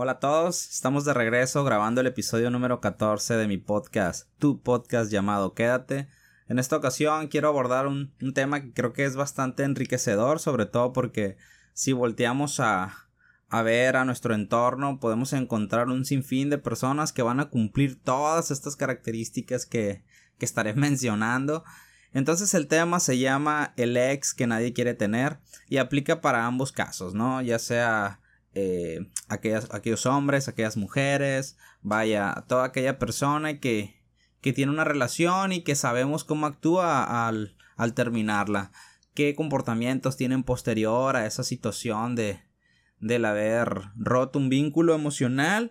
Hola a todos, estamos de regreso grabando el episodio número 14 de mi podcast, tu podcast llamado Quédate. En esta ocasión quiero abordar un, tema que creo que es bastante enriquecedor, sobre todo porque si volteamos a, a ver a nuestro entorno, podemos encontrar un sinfín de personas que van a cumplir todas estas características que, que estaré mencionando. Entonces el tema se llama el ex que nadie quiere tener y aplica para ambos casos, ¿no? Ya sea eh, aquellos hombres, aquellas mujeres, vaya, toda aquella persona que, que tiene una relación y que sabemos cómo actúa al, al terminarla, qué comportamientos tienen posterior a esa situación de del haber roto un vínculo emocional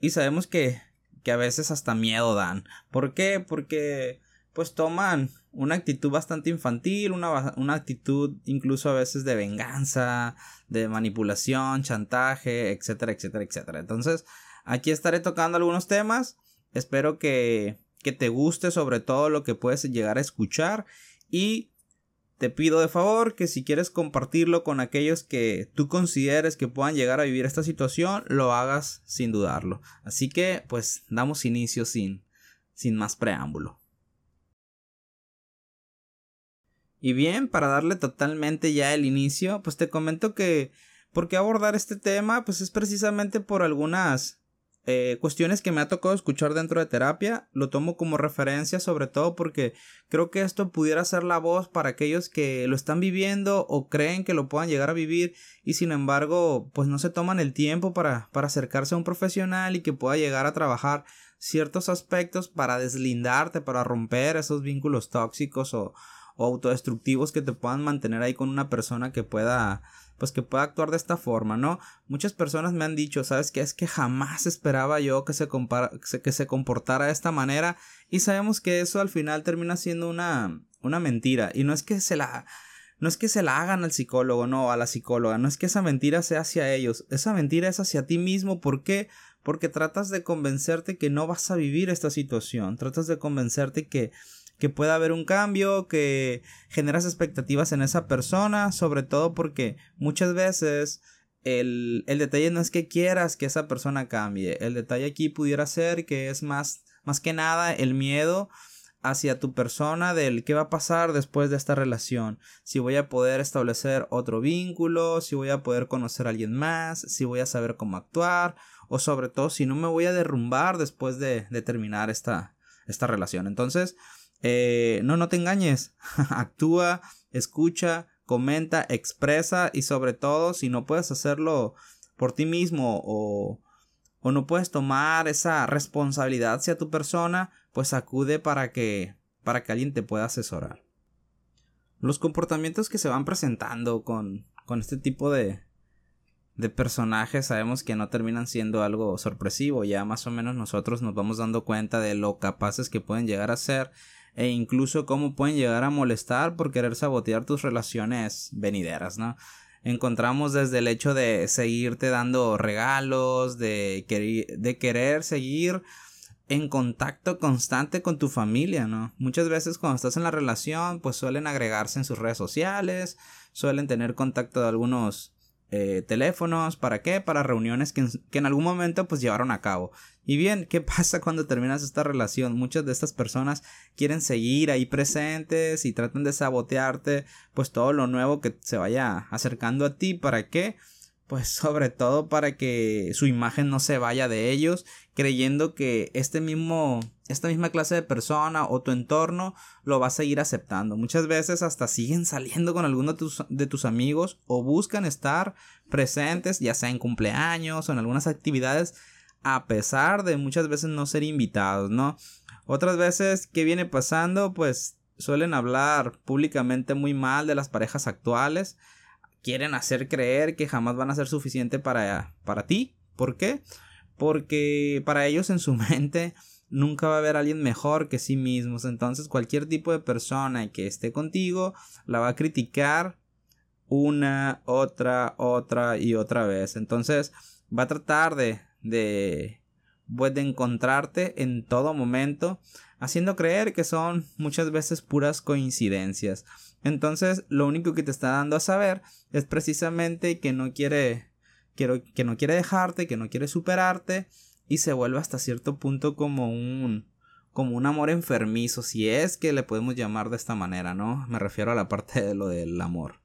y sabemos que, que a veces hasta miedo dan. ¿Por qué? Porque pues toman una actitud bastante infantil, una, una, actitud incluso a veces de venganza, de manipulación, chantaje, etcétera, etcétera, etcétera. Entonces, aquí estaré tocando algunos temas. Espero que, que te guste sobre todo lo que puedes llegar a escuchar y te pido de favor que si quieres compartirlo con aquellos que tú consideres que puedan llegar a vivir esta situación, lo hagas sin dudarlo. Así que, pues, damos inicio sin, sin más preámbulo. Y bien, para darle totalmente ya el inicio, pues te comento que por qué abordar este tema, pues es precisamente por algunas eh, cuestiones que me ha tocado escuchar dentro de terapia. Lo tomo como referencia sobre todo porque creo que esto pudiera ser la voz para aquellos que lo están viviendo o creen que lo puedan llegar a vivir y sin embargo pues no se toman el tiempo para, para acercarse a un profesional y que pueda llegar a trabajar ciertos aspectos para deslindarte, para romper esos vínculos tóxicos o, o autodestructivos que te puedan mantener ahí con una persona que pueda pues que pueda actuar de esta forma, ¿no? Muchas personas me han dicho, ¿sabes qué? Es que jamás esperaba yo que se, que se comportara de esta manera y sabemos que eso al final termina siendo una, una mentira y no es que se la no es que se la hagan al psicólogo, no, a la psicóloga, no es que esa mentira sea hacia ellos, esa mentira es hacia ti mismo, ¿por qué? Porque tratas de convencerte que no vas a vivir esta situación, tratas de convencerte que que pueda haber un cambio, que generas expectativas en esa persona, sobre todo porque muchas veces el, el, detalle no es que quieras que esa persona cambie, el detalle aquí pudiera ser que es más, más que nada el miedo hacia tu persona del qué va a pasar después de esta relación, si voy a poder establecer otro vínculo, si voy a poder conocer a alguien más, si voy a saber cómo actuar, o sobre todo si no me voy a derrumbar después de, de terminar esta, esta relación. Entonces, eh, no, no te engañes. Actúa, escucha, comenta, expresa y sobre todo si no puedes hacerlo por ti mismo o, o no puedes tomar esa responsabilidad hacia tu persona, pues acude para que, para que alguien te pueda asesorar. Los comportamientos que se van presentando con, con este tipo de, de personajes sabemos que no terminan siendo algo sorpresivo, ya más o menos nosotros nos vamos dando cuenta de lo capaces que pueden llegar a ser e incluso cómo pueden llegar a molestar por querer sabotear tus relaciones venideras, ¿no? Encontramos desde el hecho de seguirte dando regalos, de, querer seguir en contacto constante con tu familia, ¿no? Muchas veces cuando estás en la relación, pues suelen agregarse en sus redes sociales, suelen tener contacto de algunos eh, teléfonos, ¿para qué? Para reuniones que en, algún momento pues llevaron a cabo. Y bien, ¿qué pasa cuando terminas esta relación? Muchas de estas personas quieren seguir ahí presentes y tratan de sabotearte pues todo lo nuevo que se vaya acercando a ti, ¿para qué? Pues sobre todo para que su imagen no se vaya de ellos, creyendo que este mismo, esta misma clase de persona o tu entorno lo va a seguir aceptando. Muchas veces hasta siguen saliendo con alguno de tus, de tus amigos o buscan estar presentes, ya sea en cumpleaños o en algunas actividades, a pesar de muchas veces no ser invitados, ¿no? Otras veces, ¿qué viene pasando? Pues suelen hablar públicamente muy mal de las parejas actuales quieren hacer creer que jamás van a ser suficiente para, para ti. ¿Por qué? Porque para ellos en su mente nunca va a haber alguien mejor que sí mismos. Entonces cualquier tipo de persona que esté contigo la va a criticar una, otra, otra y otra vez. Entonces va a tratar de, de, pues, de encontrarte en todo momento, haciendo creer que son muchas veces puras coincidencias. Entonces, lo único que te está dando a saber es precisamente que no quiere que no quiere dejarte, que no quiere superarte y se vuelve hasta cierto punto como un como un amor enfermizo, si es que le podemos llamar de esta manera, ¿no? Me refiero a la parte de lo del amor.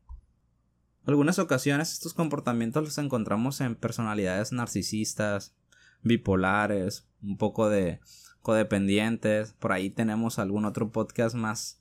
Algunas ocasiones estos comportamientos los encontramos en personalidades narcisistas, bipolares, un poco de codependientes. Por ahí tenemos algún otro podcast más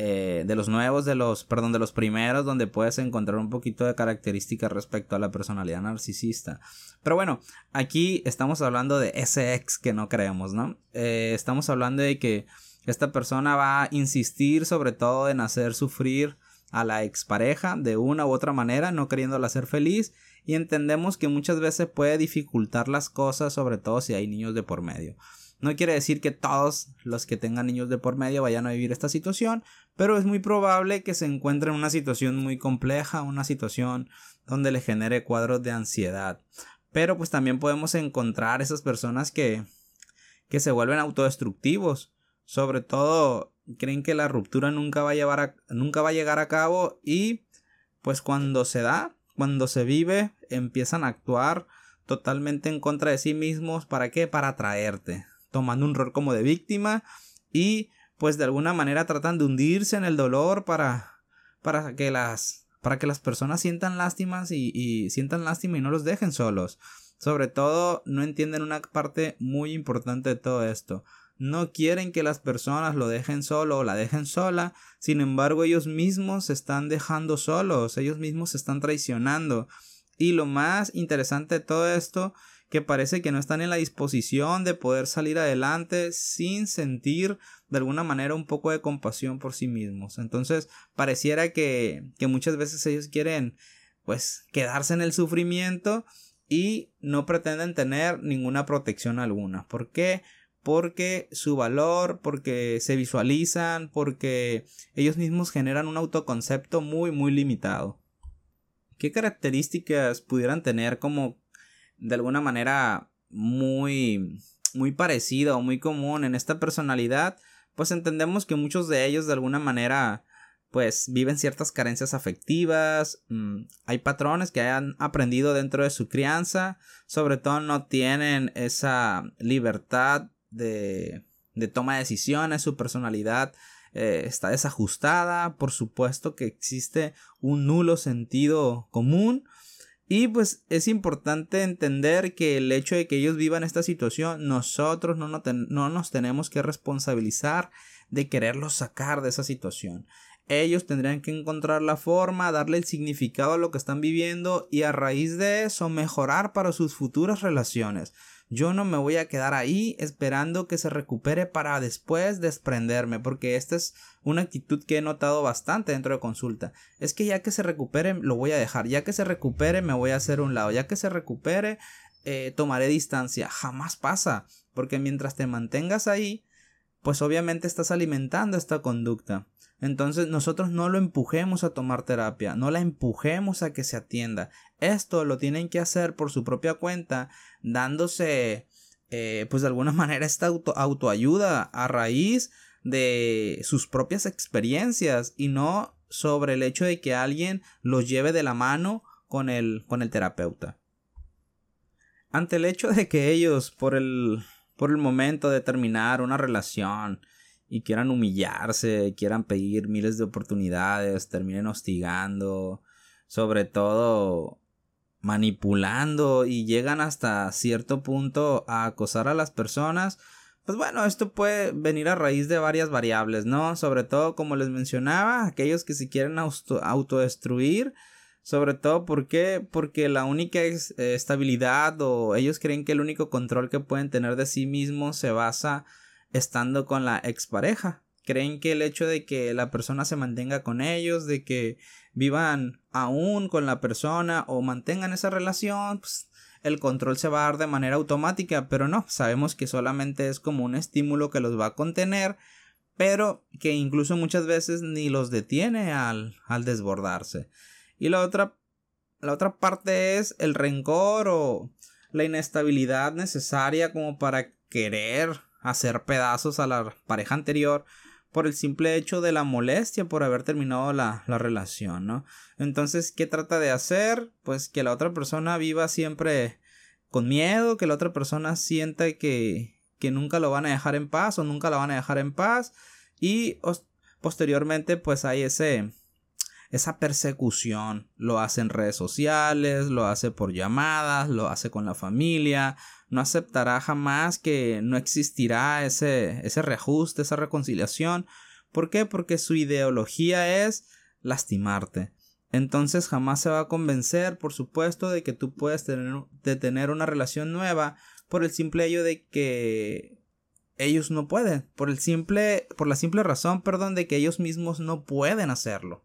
eh, de los nuevos, de los, perdón, de los primeros, donde puedes encontrar un poquito de características respecto a la personalidad narcisista. Pero bueno, aquí estamos hablando de ese ex que no creemos, ¿no? Eh, estamos hablando de que esta persona va a insistir sobre todo en hacer sufrir a la expareja de una u otra manera, no queriéndola hacer feliz, y entendemos que muchas veces puede dificultar las cosas, sobre todo si hay niños de por medio. No quiere decir que todos los que tengan niños de por medio vayan a vivir esta situación, pero es muy probable que se encuentre en una situación muy compleja, una situación donde le genere cuadros de ansiedad. Pero pues también podemos encontrar esas personas que, que se vuelven autodestructivos, sobre todo creen que la ruptura nunca va a llevar nunca va a llegar a cabo y pues cuando se da, cuando se vive, empiezan a actuar totalmente en contra de sí mismos, ¿para qué? Para atraerte tomando un rol como de víctima y pues de alguna manera tratan de hundirse en el dolor para, para que las para que las personas sientan lástimas y, y sientan lástima y no los dejen solos. Sobre todo no entienden una parte muy importante de todo esto. No quieren que las personas lo dejen solo o la dejen sola, sin embargo ellos mismos se están dejando solos, ellos mismos se están traicionando. Y lo más interesante de todo esto que parece que no están en la disposición de poder salir adelante sin sentir de alguna manera un poco de compasión por sí mismos. Entonces pareciera que, que muchas veces ellos quieren pues quedarse en el sufrimiento y no pretenden tener ninguna protección alguna. ¿Por qué? Porque su valor, porque se visualizan, porque ellos mismos generan un autoconcepto muy muy limitado. ¿Qué características pudieran tener como de alguna manera muy muy parecida o muy común en esta personalidad, pues entendemos que muchos de ellos de alguna manera pues viven ciertas carencias afectivas, mm, hay patrones que hayan aprendido dentro de su crianza, sobre todo no tienen esa libertad de, de toma de decisiones, su personalidad eh, está desajustada, por supuesto que existe un nulo sentido común, y pues es importante entender que el hecho de que ellos vivan esta situación, nosotros no, no, nos tenemos que responsabilizar de quererlos sacar de esa situación. Ellos tendrían que encontrar la forma, darle el significado a lo que están viviendo y a raíz de eso mejorar para sus futuras relaciones. Yo no me voy a quedar ahí esperando que se recupere para después desprenderme, porque esta es una actitud que he notado bastante dentro de consulta. Es que ya que se recupere lo voy a dejar, ya que se recupere me voy a hacer un lado, ya que se recupere eh, tomaré distancia. Jamás pasa, porque mientras te mantengas ahí, pues obviamente estás alimentando esta conducta. Entonces nosotros no lo empujemos a tomar terapia, no la empujemos a que se atienda. Esto lo tienen que hacer por su propia cuenta, dándose, eh, pues de alguna manera, esta auto autoayuda a raíz de sus propias experiencias y no sobre el hecho de que alguien los lleve de la mano con el, con el terapeuta. Ante el hecho de que ellos, por el, por el momento de terminar una relación, y quieran humillarse, quieran pedir miles de oportunidades, terminen hostigando, sobre todo manipulando y llegan hasta cierto punto a acosar a las personas, pues bueno, esto puede venir a raíz de varias variables, ¿no? Sobre todo, como les mencionaba, aquellos que se quieren autodestruir, sobre todo, ¿por qué? Porque la única eh, estabilidad o ellos creen que el único control que pueden tener de sí mismos se basa estando con la expareja. Creen que el hecho de que la persona se mantenga con ellos, de que vivan aún con la persona o mantengan esa relación, pues el control se va a dar de manera automática, pero no, sabemos que solamente es como un estímulo que los va a contener, pero que incluso muchas veces ni los detiene al, al desbordarse. Y la otra, la otra parte es el rencor o la inestabilidad necesaria como para querer hacer pedazos a la pareja anterior, por el simple hecho de la molestia por haber terminado la, la relación, ¿no? Entonces, ¿qué trata de hacer? Pues que la otra persona viva siempre con miedo, que la otra persona sienta que, que nunca lo van a dejar en paz o nunca la van a dejar en paz y posteriormente pues hay ese esa persecución lo hace en redes sociales, lo hace por llamadas, lo hace con la familia, no aceptará jamás que no existirá ese, ese reajuste, esa reconciliación. ¿Por qué? Porque su ideología es lastimarte. Entonces jamás se va a convencer, por supuesto, de que tú puedes tener, de tener una relación nueva por el simple hecho de que ellos no pueden, por el simple, por la simple razón, perdón, de que ellos mismos no pueden hacerlo.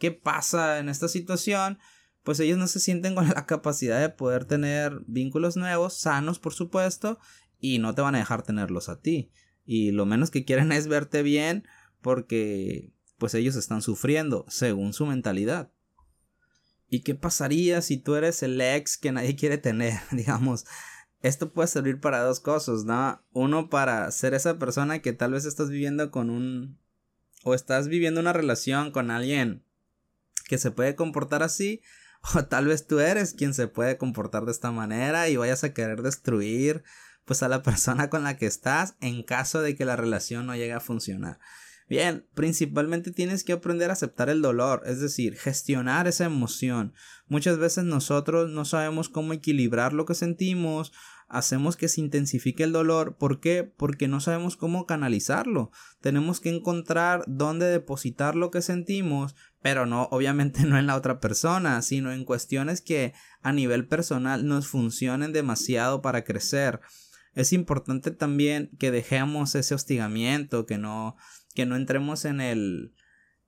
¿Qué pasa en esta situación? Pues ellos no se sienten con la capacidad de poder tener vínculos nuevos, sanos por supuesto, y no te van a dejar tenerlos a ti. Y lo menos que quieren es verte bien porque pues ellos están sufriendo según su mentalidad. ¿Y qué pasaría si tú eres el ex que nadie quiere tener? Digamos, esto puede servir para dos cosas, ¿no? Uno para ser esa persona que tal vez estás viviendo con un... o estás viviendo una relación con alguien que se puede comportar así, o tal vez tú eres quien se puede comportar de esta manera y vayas a querer destruir pues a la persona con la que estás en caso de que la relación no llegue a funcionar. Bien, principalmente tienes que aprender a aceptar el dolor, es decir, gestionar esa emoción. Muchas veces nosotros no sabemos cómo equilibrar lo que sentimos, hacemos que se intensifique el dolor. ¿Por qué? Porque no sabemos cómo canalizarlo. Tenemos que encontrar dónde depositar lo que sentimos, pero no, obviamente no en la otra persona, sino en cuestiones que a nivel personal nos funcionen demasiado para crecer. Es importante también que dejemos ese hostigamiento, que no que no entremos en el,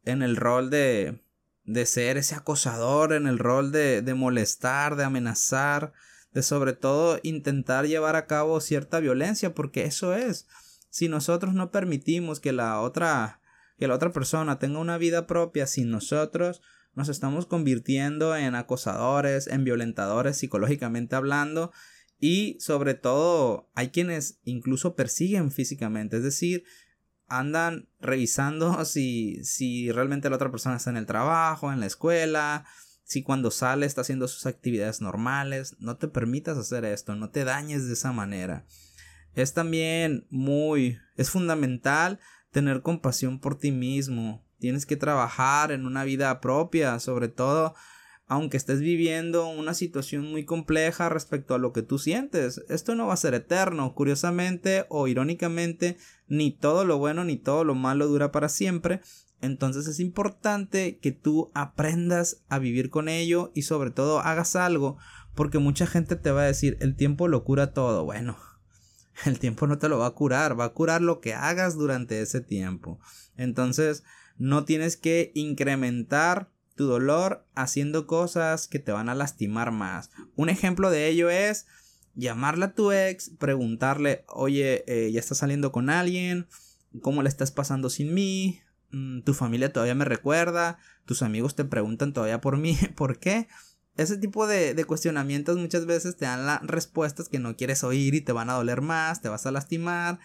en el rol de, de ser ese acosador, en el rol de, de molestar, de amenazar, de sobre todo intentar llevar a cabo cierta violencia, porque eso es. Si nosotros no permitimos que la otra, que la otra persona tenga una vida propia sin nosotros, nos estamos convirtiendo en acosadores, en violentadores psicológicamente hablando, y sobre todo hay quienes incluso persiguen físicamente, es decir, andan revisando si, si realmente la otra persona está en el trabajo, en la escuela, si cuando sale está haciendo sus actividades normales. No te permitas hacer esto, no te dañes de esa manera. Es también muy, es fundamental tener compasión por ti mismo. Tienes que trabajar en una vida propia, sobre todo aunque estés viviendo una situación muy compleja respecto a lo que tú sientes. Esto no va a ser eterno. Curiosamente o irónicamente, ni todo lo bueno ni todo lo malo dura para siempre. Entonces es importante que tú aprendas a vivir con ello y sobre todo hagas algo porque mucha gente te va a decir el tiempo lo cura todo. Bueno, el tiempo no te lo va a curar, va a curar lo que hagas durante ese tiempo. Entonces no tienes que incrementar tu dolor haciendo cosas que te van a lastimar más. Un ejemplo de ello es llamarle a tu ex, preguntarle, oye, eh, ya estás saliendo con alguien, ¿cómo le estás pasando sin mí? Mm, tu familia todavía me recuerda, tus amigos te preguntan todavía por mí, ¿por qué? Ese tipo de, cuestionamientos muchas veces te dan las respuestas que no quieres oír y te van a doler más, te vas a lastimar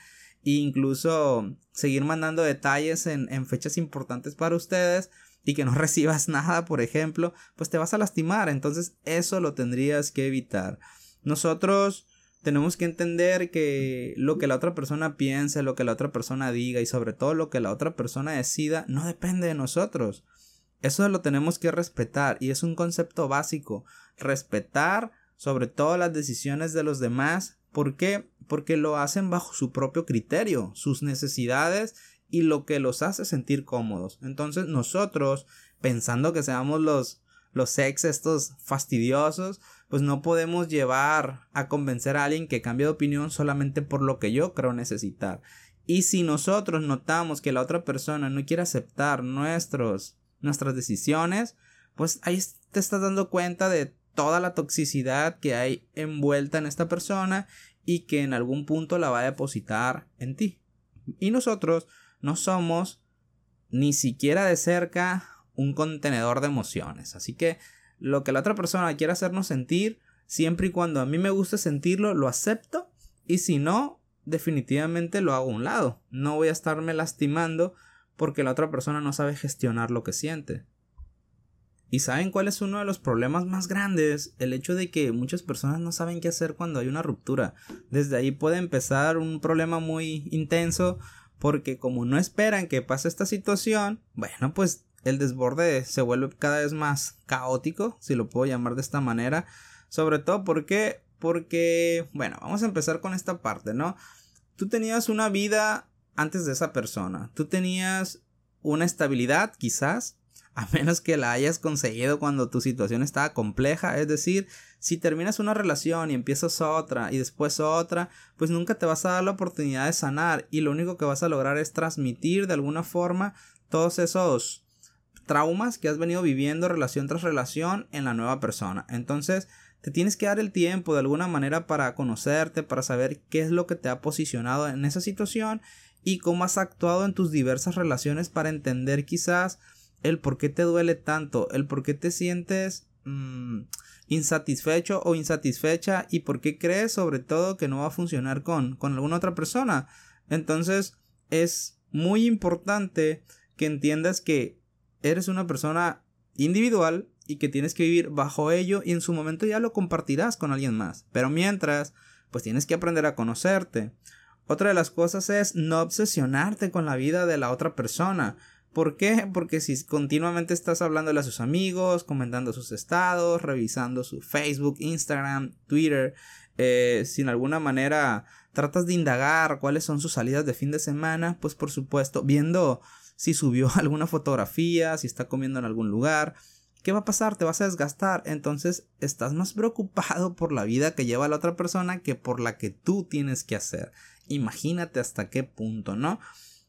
e incluso seguir mandando detalles en fechas importantes para ustedes y que no recibas nada, por ejemplo, pues te vas a lastimar. Entonces eso lo tendrías que evitar. Nosotros tenemos que entender que lo que la otra persona piense, lo que la otra persona diga y sobre todo lo que la otra persona decida no depende de nosotros. Eso lo tenemos que respetar y es un concepto básico. Respetar sobre todo las decisiones de los demás. ¿Por qué? Porque lo hacen bajo su propio criterio, sus necesidades y lo que los hace sentir cómodos. Entonces nosotros, pensando que seamos los, los ex estos fastidiosos, pues no podemos llevar a convencer a alguien que cambie de opinión solamente por lo que yo creo necesitar. Y si nosotros notamos que la otra persona no quiere aceptar nuestros, nuestras decisiones, pues ahí te estás dando cuenta de toda la toxicidad que hay envuelta en esta persona y que en algún punto la va a depositar en ti. Y nosotros no somos ni siquiera de cerca un contenedor de emociones. Así que lo que la otra persona quiera hacernos sentir, siempre y cuando a mí me guste sentirlo, lo acepto. Y si no, definitivamente lo hago a un lado. No voy a estarme lastimando porque la otra persona no sabe gestionar lo que siente. ¿Y saben cuál es uno de los problemas más grandes? El hecho de que muchas personas no saben qué hacer cuando hay una ruptura. Desde ahí puede empezar un problema muy intenso porque como no esperan que pase esta situación, bueno, pues el desborde se vuelve cada vez más caótico, si lo puedo llamar de esta manera. Sobre todo porque, porque, bueno, vamos a empezar con esta parte, ¿no? Tú tenías una vida antes de esa persona. Tú tenías una estabilidad, quizás, a menos que la hayas conseguido cuando tu situación estaba compleja. Es decir, si terminas una relación y empiezas otra y después otra, pues nunca te vas a dar la oportunidad de sanar y lo único que vas a lograr es transmitir de alguna forma todos esos traumas que has venido viviendo relación tras relación en la nueva persona. Entonces, te tienes que dar el tiempo de alguna manera para conocerte, para saber qué es lo que te ha posicionado en esa situación y cómo has actuado en tus diversas relaciones para entender quizás el por qué te duele tanto, el por qué te sientes mm, insatisfecho o insatisfecha y por qué crees sobre todo que no va a funcionar con, con alguna otra persona. Entonces es muy importante que entiendas que eres una persona individual y que tienes que vivir bajo ello y en su momento ya lo compartirás con alguien más. Pero mientras, pues tienes que aprender a conocerte. Otra de las cosas es no obsesionarte con la vida de la otra persona. ¿Por qué? Porque si continuamente estás hablándole a sus amigos, comentando sus estados, revisando su Facebook, Instagram, Twitter, eh, sin alguna manera tratas de indagar cuáles son sus salidas de fin de semana, pues por supuesto, viendo si subió alguna fotografía, si está comiendo en algún lugar, ¿qué va a pasar? Te vas a desgastar. Entonces estás más preocupado por la vida que lleva la otra persona que por la que tú tienes que hacer. Imagínate hasta qué punto, ¿no?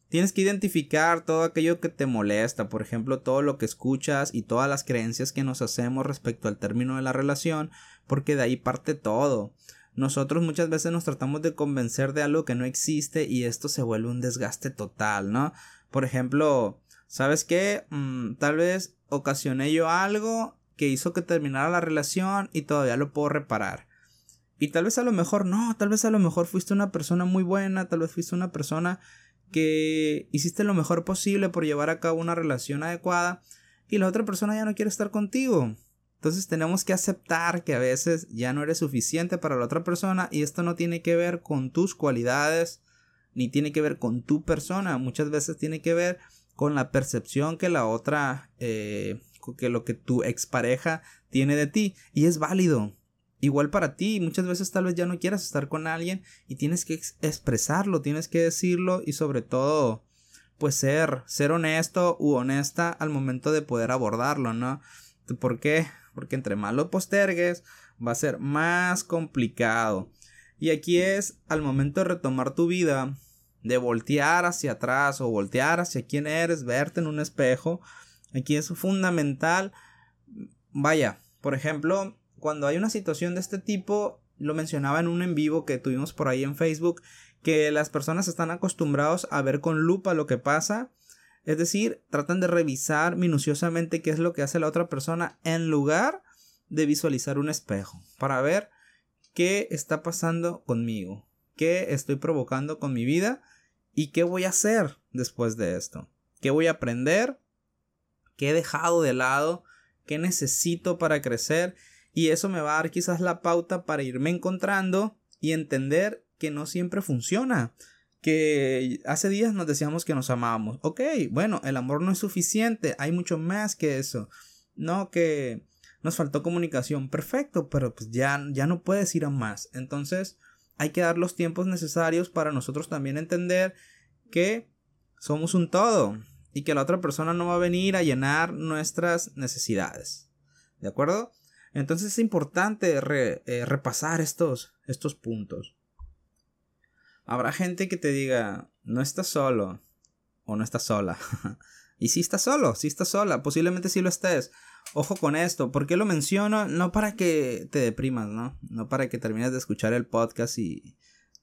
Tienes que identificar todo aquello que te molesta, por ejemplo, todo lo que escuchas y todas las creencias que nos hacemos respecto al término de la relación, porque de ahí parte todo. Nosotros muchas veces nos tratamos de convencer de algo que no existe y esto se vuelve un desgaste total, ¿no? Por ejemplo, ¿sabes qué? Mm, tal vez ocasioné yo algo que hizo que terminara la relación y todavía lo puedo reparar. Y tal vez a lo mejor no, tal vez a lo mejor fuiste una persona muy buena, tal vez fuiste una persona que hiciste lo mejor posible por llevar a cabo una relación adecuada y la otra persona ya no quiere estar contigo. Entonces tenemos que aceptar que a veces ya no eres suficiente para la otra persona y esto no tiene que ver con tus cualidades ni tiene que ver con tu persona, muchas veces tiene que ver con la percepción que la otra, eh, que lo que tu expareja tiene de ti y es válido. Igual para ti, muchas veces tal vez ya no quieras estar con alguien y tienes que expresarlo, tienes que decirlo y sobre todo, pues ser, ser honesto u honesta al momento de poder abordarlo, ¿no? ¿Por qué? Porque entre más lo postergues, va a ser más complicado. Y aquí es al momento de retomar tu vida, de voltear hacia atrás o voltear hacia quién eres, verte en un espejo. Aquí es fundamental. Vaya, por ejemplo, cuando hay una situación de este tipo, lo mencionaba en un en vivo que tuvimos por ahí en Facebook, que las personas están acostumbrados a ver con lupa lo que pasa. Es decir, tratan de revisar minuciosamente qué es lo que hace la otra persona en lugar de visualizar un espejo para ver qué está pasando conmigo, qué estoy provocando con mi vida y qué voy a hacer después de esto, qué voy a aprender, qué he dejado de lado, qué necesito para crecer y eso me va a dar quizás la pauta para irme encontrando y entender que no siempre funciona. Que hace días nos decíamos que nos amábamos. Ok, bueno, el amor no es suficiente, hay mucho más que eso. No que nos faltó comunicación, perfecto, pero pues ya, ya no puedes ir a más. Entonces hay que dar los tiempos necesarios para nosotros también entender que somos un todo y que la otra persona no va a venir a llenar nuestras necesidades. ¿De acuerdo? Entonces es importante eh, repasar estos, estos puntos. Habrá gente que te diga, no estás solo o no estás sola. y si estás solo, si estás sola, posiblemente sí lo estés. Ojo con esto, ¿por qué lo menciono? No para que te deprimas, ¿no? No para que termines de escuchar el podcast y,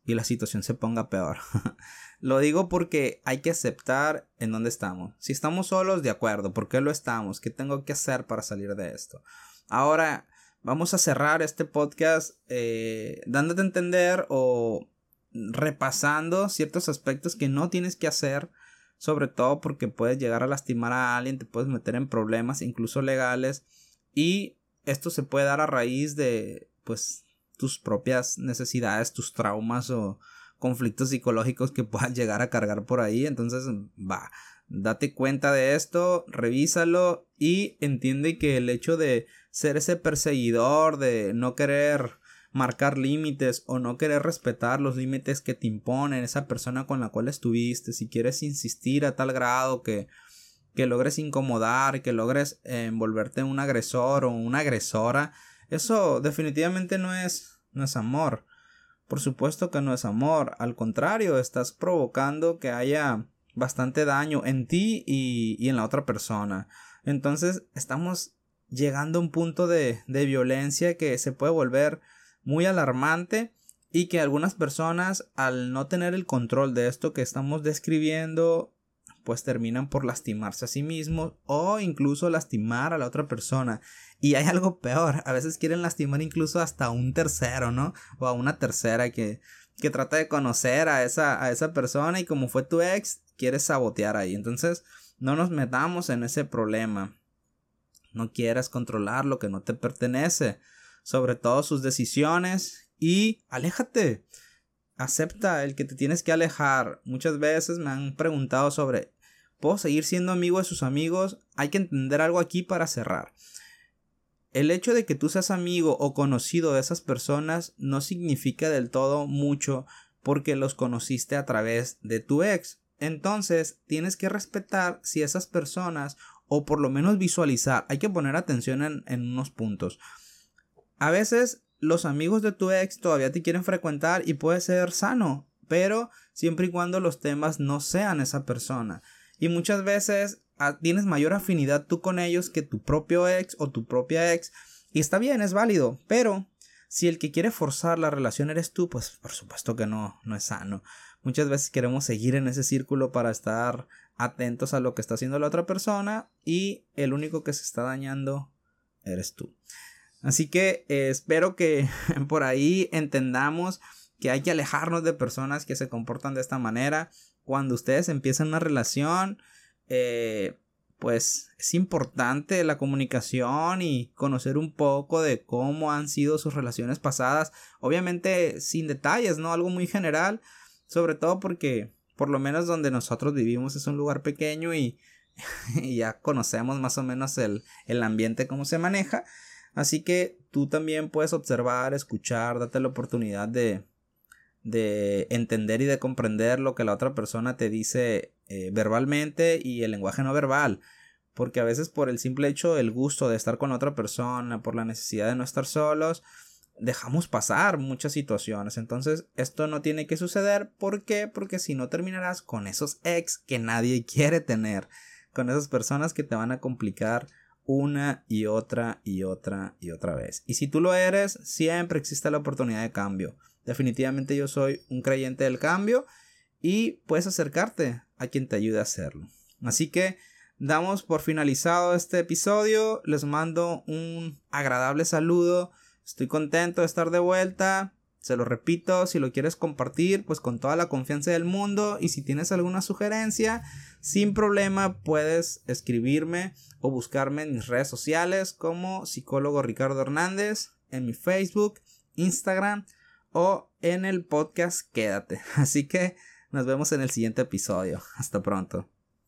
y la situación se ponga peor. lo digo porque hay que aceptar en dónde estamos. Si estamos solos, de acuerdo, ¿por qué lo estamos? ¿Qué tengo que hacer para salir de esto? Ahora, vamos a cerrar este podcast eh, dándote a entender o repasando ciertos aspectos que no tienes que hacer, sobre todo porque puedes llegar a lastimar a alguien, te puedes meter en problemas, incluso legales, y esto se puede dar a raíz de, pues, tus propias necesidades, tus traumas o conflictos psicológicos que puedas llegar a cargar por ahí, entonces, va, date cuenta de esto, revísalo y entiende que el hecho de ser ese perseguidor, de no querer marcar límites o no querer respetar los límites que te imponen esa persona con la cual estuviste, si quieres insistir a tal grado que, que logres incomodar, que logres envolverte en un agresor o una agresora, eso definitivamente no es, no es amor. Por supuesto que no es amor, al contrario, estás provocando que haya bastante daño en ti y, y en la otra persona. Entonces estamos llegando a un punto de, de violencia que se puede volver muy alarmante y que algunas personas al no tener el control de esto que estamos describiendo pues terminan por lastimarse a sí mismos o incluso lastimar a la otra persona. Y hay algo peor, a veces quieren lastimar incluso hasta un tercero, ¿no? O a una tercera que, que trata de conocer a esa, a esa persona y como fue tu ex, quieres sabotear ahí. Entonces, no nos metamos en ese problema. No quieras controlar lo que no te pertenece sobre todo sus decisiones y aléjate. Acepta el que te tienes que alejar. Muchas veces me han preguntado sobre ¿puedo seguir siendo amigo de sus amigos? Hay que entender algo aquí para cerrar. El hecho de que tú seas amigo o conocido de esas personas no significa del todo mucho porque los conociste a través de tu ex. Entonces tienes que respetar si esas personas o por lo menos visualizar, hay que poner atención en, en unos puntos. A veces los amigos de tu ex todavía te quieren frecuentar y puede ser sano, pero siempre y cuando los temas no sean esa persona. Y muchas veces ah, tienes mayor afinidad tú con ellos que tu propio ex o tu propia ex. Y está bien, es válido, pero si el que quiere forzar la relación eres tú, pues por supuesto que no, no es sano. Muchas veces queremos seguir en ese círculo para estar atentos a lo que está haciendo la otra persona y el único que se está dañando eres tú. Así que eh, espero que por ahí entendamos que hay que alejarnos de personas que se comportan de esta manera. Cuando ustedes empiezan una relación, eh, pues es importante la comunicación y conocer un poco de cómo han sido sus relaciones pasadas. Obviamente sin detalles, ¿no? Algo muy general. Sobre todo porque por lo menos donde nosotros vivimos es un lugar pequeño y, ya conocemos más o menos el, el ambiente, cómo se maneja. Así que tú también puedes observar, escuchar, date la oportunidad de, de entender y de comprender lo que la otra persona te dice eh, verbalmente y el lenguaje no verbal. Porque a veces por el simple hecho del gusto de estar con otra persona, por la necesidad de no estar solos, dejamos pasar muchas situaciones. Entonces, esto no tiene que suceder. ¿Por qué? Porque si no terminarás con esos ex que nadie quiere tener. Con esas personas que te van a complicar una y otra y otra y otra vez. Y si tú lo eres, siempre existe la oportunidad de cambio. Definitivamente yo soy un creyente del cambio y puedes acercarte a quien te ayude a hacerlo. Así que damos por finalizado este episodio. Les mando un agradable saludo. Estoy contento de estar de vuelta. Se lo repito, si lo quieres compartir, pues con toda la confianza del mundo. Y si tienes alguna sugerencia, sin problema puedes escribirme o buscarme en mis redes sociales como psicólogo Ricardo Hernández, en mi Facebook, Instagram o en el podcast Quédate. Así que nos vemos en el siguiente episodio. Hasta pronto.